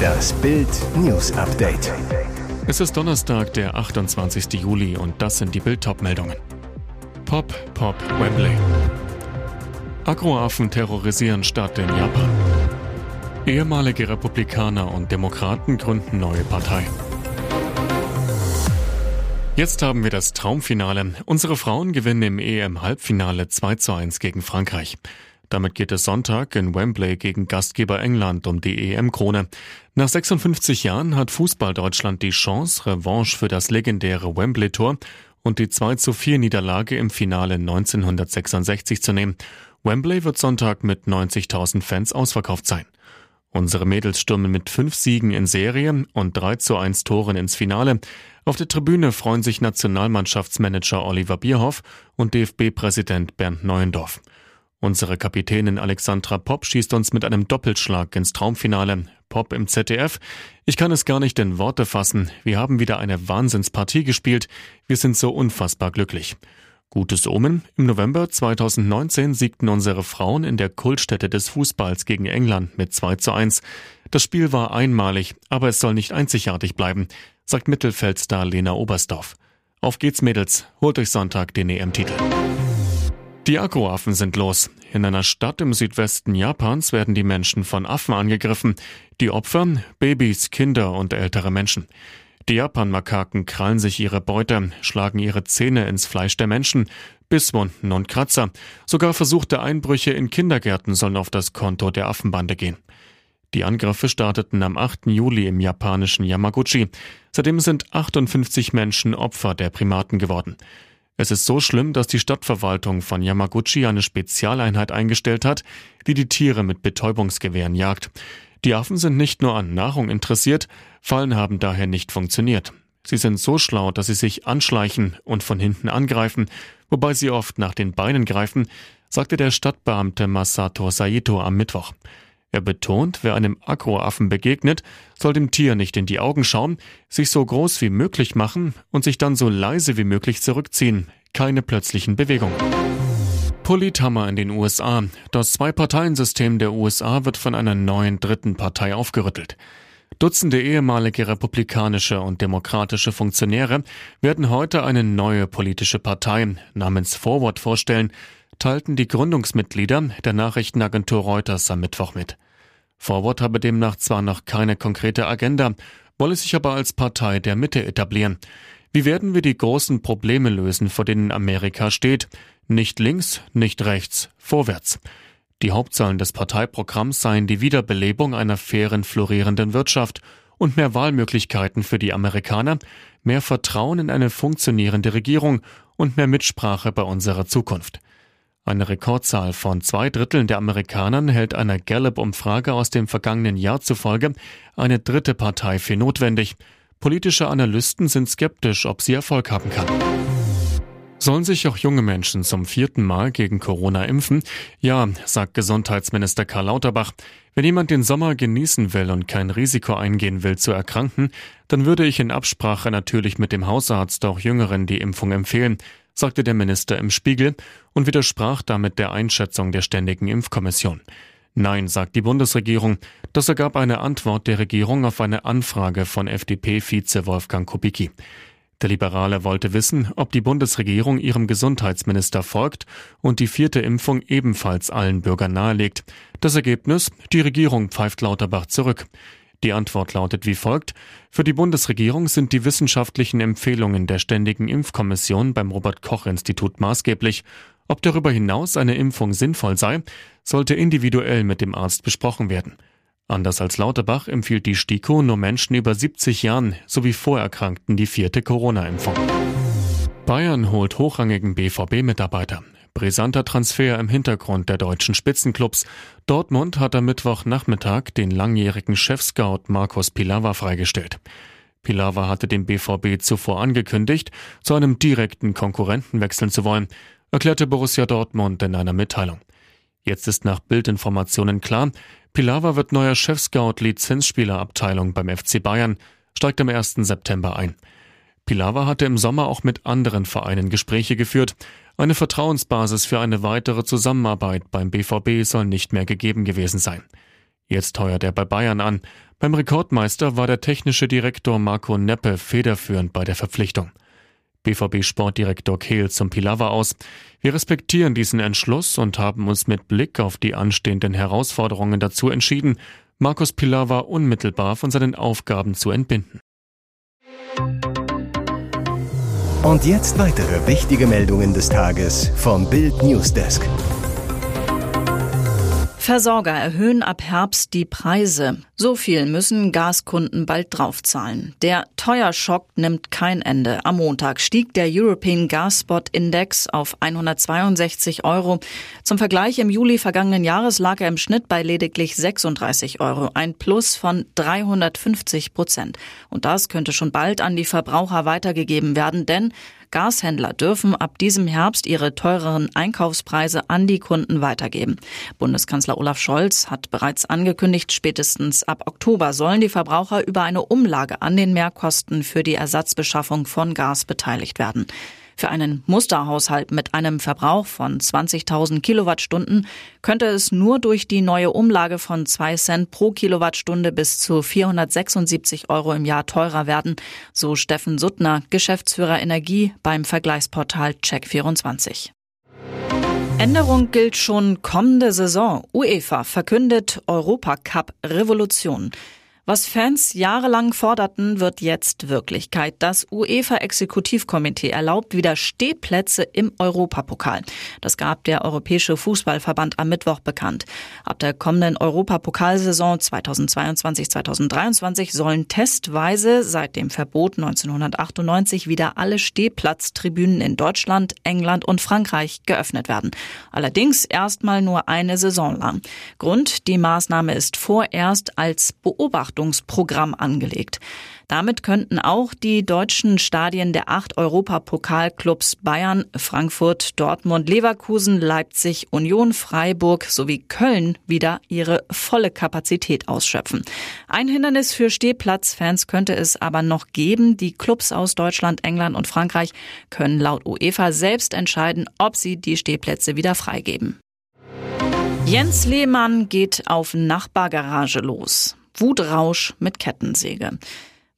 Das Bild News Update. Es ist Donnerstag, der 28. Juli und das sind die Bild meldungen Pop, Pop, Wembley. Agroaffen terrorisieren Stadt in Japan. Ehemalige Republikaner und Demokraten gründen neue Partei. Jetzt haben wir das Traumfinale. Unsere Frauen gewinnen im EM-Halbfinale 2 zu 1 gegen Frankreich. Damit geht es Sonntag in Wembley gegen Gastgeber England um die EM-Krone. Nach 56 Jahren hat Fußball Deutschland die Chance, Revanche für das legendäre Wembley-Tor und die 2 zu 4 Niederlage im Finale 1966 zu nehmen. Wembley wird Sonntag mit 90.000 Fans ausverkauft sein. Unsere Mädels stürmen mit fünf Siegen in Serie und 3 zu 1 Toren ins Finale. Auf der Tribüne freuen sich Nationalmannschaftsmanager Oliver Bierhoff und DFB-Präsident Bernd Neuendorf. Unsere Kapitänin Alexandra Popp schießt uns mit einem Doppelschlag ins Traumfinale. Pop im ZDF. Ich kann es gar nicht in Worte fassen. Wir haben wieder eine Wahnsinnspartie gespielt. Wir sind so unfassbar glücklich. Gutes Omen. Im November 2019 siegten unsere Frauen in der Kultstätte des Fußballs gegen England mit 2 zu 1. Das Spiel war einmalig, aber es soll nicht einzigartig bleiben, sagt Mittelfeldstar Lena Oberstdorf. Auf geht's Mädels, holt euch Sonntag den EM-Titel. Die Akkuaffen sind los. In einer Stadt im Südwesten Japans werden die Menschen von Affen angegriffen. Die Opfer Babys, Kinder und ältere Menschen. Die Japanmakaken krallen sich ihre Beute, schlagen ihre Zähne ins Fleisch der Menschen, Bisswunden und Kratzer. Sogar versuchte Einbrüche in Kindergärten sollen auf das Konto der Affenbande gehen. Die Angriffe starteten am 8. Juli im japanischen Yamaguchi. Seitdem sind 58 Menschen Opfer der Primaten geworden. Es ist so schlimm, dass die Stadtverwaltung von Yamaguchi eine Spezialeinheit eingestellt hat, die die Tiere mit Betäubungsgewehren jagt. Die Affen sind nicht nur an Nahrung interessiert, Fallen haben daher nicht funktioniert. Sie sind so schlau, dass sie sich anschleichen und von hinten angreifen, wobei sie oft nach den Beinen greifen, sagte der Stadtbeamte Masato Saito am Mittwoch. Er betont, wer einem Agroaffen begegnet, soll dem Tier nicht in die Augen schauen, sich so groß wie möglich machen und sich dann so leise wie möglich zurückziehen. Keine plötzlichen Bewegungen. Polithammer in den USA. Das Zwei-Parteien-System der USA wird von einer neuen dritten Partei aufgerüttelt. Dutzende ehemalige republikanische und demokratische Funktionäre werden heute eine neue politische Partei namens Forward vorstellen, teilten die Gründungsmitglieder der Nachrichtenagentur Reuters am Mittwoch mit. Forward habe demnach zwar noch keine konkrete Agenda, wolle sich aber als Partei der Mitte etablieren. Wie werden wir die großen Probleme lösen, vor denen Amerika steht? Nicht links, nicht rechts, vorwärts. Die Hauptzahlen des Parteiprogramms seien die Wiederbelebung einer fairen, florierenden Wirtschaft und mehr Wahlmöglichkeiten für die Amerikaner, mehr Vertrauen in eine funktionierende Regierung und mehr Mitsprache bei unserer Zukunft. Eine Rekordzahl von zwei Dritteln der Amerikanern hält einer Gallup-Umfrage aus dem vergangenen Jahr zufolge eine dritte Partei für notwendig. Politische Analysten sind skeptisch, ob sie Erfolg haben kann. Sollen sich auch junge Menschen zum vierten Mal gegen Corona impfen? Ja, sagt Gesundheitsminister Karl Lauterbach. Wenn jemand den Sommer genießen will und kein Risiko eingehen will zu erkranken, dann würde ich in Absprache natürlich mit dem Hausarzt auch Jüngeren die Impfung empfehlen sagte der Minister im Spiegel und widersprach damit der Einschätzung der Ständigen Impfkommission. Nein, sagt die Bundesregierung. Das ergab eine Antwort der Regierung auf eine Anfrage von FDP-Vize Wolfgang Kubicki. Der Liberale wollte wissen, ob die Bundesregierung ihrem Gesundheitsminister folgt und die vierte Impfung ebenfalls allen Bürgern nahelegt. Das Ergebnis? Die Regierung pfeift Lauterbach zurück. Die Antwort lautet wie folgt. Für die Bundesregierung sind die wissenschaftlichen Empfehlungen der Ständigen Impfkommission beim Robert Koch Institut maßgeblich. Ob darüber hinaus eine Impfung sinnvoll sei, sollte individuell mit dem Arzt besprochen werden. Anders als Lauterbach empfiehlt die STIKO nur Menschen über 70 Jahren sowie Vorerkrankten die vierte Corona-Impfung. Bayern holt hochrangigen BVB-Mitarbeiter. Brisanter Transfer im Hintergrund der deutschen Spitzenclubs. Dortmund hat am Mittwochnachmittag den langjährigen Chefscout Markus Pilawa freigestellt. Pilawa hatte dem BVB zuvor angekündigt, zu einem direkten Konkurrenten wechseln zu wollen, erklärte Borussia Dortmund in einer Mitteilung. Jetzt ist nach Bildinformationen klar, Pilawa wird neuer Chefscout Lizenzspielerabteilung beim FC Bayern, steigt am 1. September ein. Pilawa hatte im Sommer auch mit anderen Vereinen Gespräche geführt. Eine Vertrauensbasis für eine weitere Zusammenarbeit beim BVB soll nicht mehr gegeben gewesen sein. Jetzt heuert er bei Bayern an. Beim Rekordmeister war der technische Direktor Marco Neppe federführend bei der Verpflichtung. BVB-Sportdirektor Kehl zum Pilawa aus. Wir respektieren diesen Entschluss und haben uns mit Blick auf die anstehenden Herausforderungen dazu entschieden, Markus Pilawa unmittelbar von seinen Aufgaben zu entbinden. Und jetzt weitere wichtige Meldungen des Tages vom Bild Newsdesk. Versorger erhöhen ab Herbst die Preise. So viel müssen Gaskunden bald draufzahlen. Der Teuerschock nimmt kein Ende. Am Montag stieg der European Gas Spot Index auf 162 Euro. Zum Vergleich im Juli vergangenen Jahres lag er im Schnitt bei lediglich 36 Euro, ein Plus von 350 Prozent. Und das könnte schon bald an die Verbraucher weitergegeben werden, denn Gashändler dürfen ab diesem Herbst ihre teureren Einkaufspreise an die Kunden weitergeben. Bundeskanzler Olaf Scholz hat bereits angekündigt, spätestens ab Oktober sollen die Verbraucher über eine Umlage an den Mehrkosten für die Ersatzbeschaffung von Gas beteiligt werden. Für einen Musterhaushalt mit einem Verbrauch von 20.000 Kilowattstunden könnte es nur durch die neue Umlage von 2 Cent pro Kilowattstunde bis zu 476 Euro im Jahr teurer werden, so Steffen Suttner, Geschäftsführer Energie beim Vergleichsportal Check24. Änderung gilt schon kommende Saison. UEFA verkündet Europacup Revolution. Was Fans jahrelang forderten, wird jetzt Wirklichkeit. Das UEFA-Exekutivkomitee erlaubt wieder Stehplätze im Europapokal. Das gab der Europäische Fußballverband am Mittwoch bekannt. Ab der kommenden Europapokalsaison 2022-2023 sollen testweise seit dem Verbot 1998 wieder alle Stehplatztribünen in Deutschland, England und Frankreich geöffnet werden. Allerdings erstmal nur eine Saison lang. Grund, die Maßnahme ist vorerst als Beobachtung Beobachtungsprogramm angelegt. Damit könnten auch die deutschen Stadien der acht Europapokalclubs Bayern, Frankfurt, Dortmund, Leverkusen, Leipzig, Union, Freiburg sowie Köln wieder ihre volle Kapazität ausschöpfen. Ein Hindernis für Stehplatzfans könnte es aber noch geben. Die Clubs aus Deutschland, England und Frankreich können laut UEFA selbst entscheiden, ob sie die Stehplätze wieder freigeben. Jens Lehmann geht auf Nachbargarage los. Wutrausch mit Kettensäge.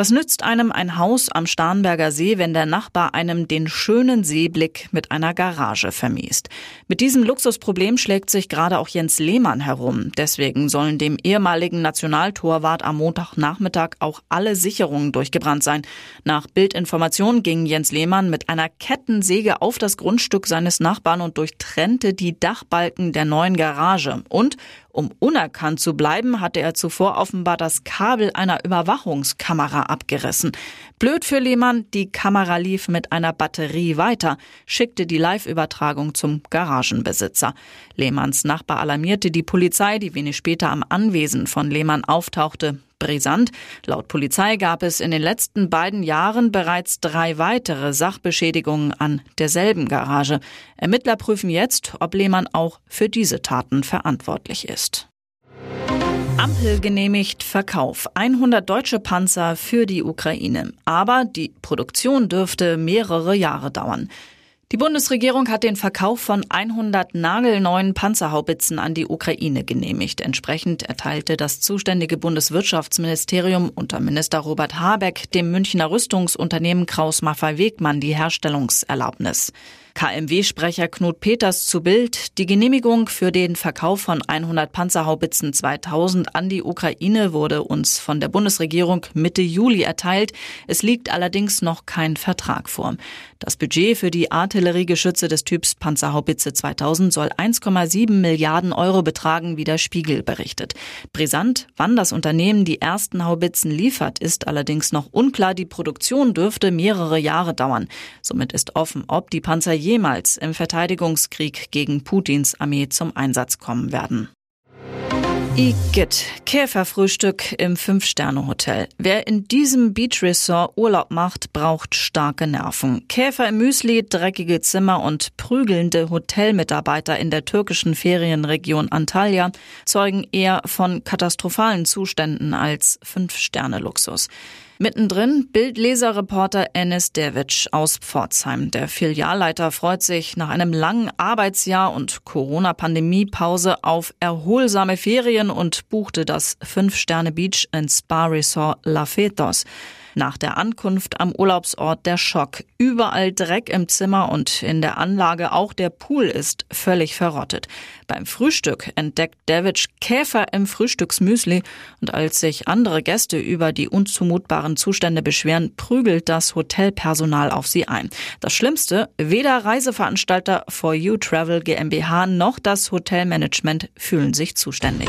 Was nützt einem ein Haus am Starnberger See, wenn der Nachbar einem den schönen Seeblick mit einer Garage vermiest? Mit diesem Luxusproblem schlägt sich gerade auch Jens Lehmann herum. Deswegen sollen dem ehemaligen Nationaltorwart am Montagnachmittag auch alle Sicherungen durchgebrannt sein. Nach Bildinformation ging Jens Lehmann mit einer Kettensäge auf das Grundstück seines Nachbarn und durchtrennte die Dachbalken der neuen Garage. Und um unerkannt zu bleiben, hatte er zuvor offenbar das Kabel einer Überwachungskamera abgerissen. Blöd für Lehmann, die Kamera lief mit einer Batterie weiter, schickte die Live-Übertragung zum Garagenbesitzer. Lehmanns Nachbar alarmierte die Polizei, die wenig später am Anwesen von Lehmann auftauchte brisant. Laut Polizei gab es in den letzten beiden Jahren bereits drei weitere Sachbeschädigungen an derselben Garage. Ermittler prüfen jetzt, ob Lehmann auch für diese Taten verantwortlich ist. Ampel genehmigt Verkauf 100 deutsche Panzer für die Ukraine. Aber die Produktion dürfte mehrere Jahre dauern. Die Bundesregierung hat den Verkauf von 100 nagelneuen Panzerhaubitzen an die Ukraine genehmigt. Entsprechend erteilte das zuständige Bundeswirtschaftsministerium unter Minister Robert Habeck dem Münchner Rüstungsunternehmen Kraus Maffei Wegmann die Herstellungserlaubnis. KMW-Sprecher Knut Peters zu Bild. Die Genehmigung für den Verkauf von 100 Panzerhaubitzen 2000 an die Ukraine wurde uns von der Bundesregierung Mitte Juli erteilt. Es liegt allerdings noch kein Vertrag vor. Das Budget für die Artilleriegeschütze des Typs Panzerhaubitze 2000 soll 1,7 Milliarden Euro betragen, wie der Spiegel berichtet. Brisant, wann das Unternehmen die ersten Haubitzen liefert, ist allerdings noch unklar. Die Produktion dürfte mehrere Jahre dauern. Somit ist offen, ob die Panzer jemals im Verteidigungskrieg gegen Putins Armee zum Einsatz kommen werden. Igitt, Käferfrühstück im Fünf-Sterne-Hotel. Wer in diesem Beach-Resort Urlaub macht, braucht starke Nerven. Käfer im Müsli, dreckige Zimmer und prügelnde Hotelmitarbeiter in der türkischen Ferienregion Antalya zeugen eher von katastrophalen Zuständen als Fünf-Sterne-Luxus. Mittendrin Bildleserreporter Enes Devic aus Pforzheim. Der Filialleiter freut sich nach einem langen Arbeitsjahr und Corona-Pandemie-Pause auf erholsame Ferien und buchte das Fünf-Sterne-Beach in Spa Resort La Fetos. Nach der Ankunft am Urlaubsort der Schock. Überall Dreck im Zimmer und in der Anlage auch der Pool ist völlig verrottet. Beim Frühstück entdeckt David Käfer im Frühstücksmüsli und als sich andere Gäste über die unzumutbaren Zustände beschweren, prügelt das Hotelpersonal auf sie ein. Das Schlimmste, weder Reiseveranstalter For You Travel GmbH noch das Hotelmanagement fühlen sich zuständig.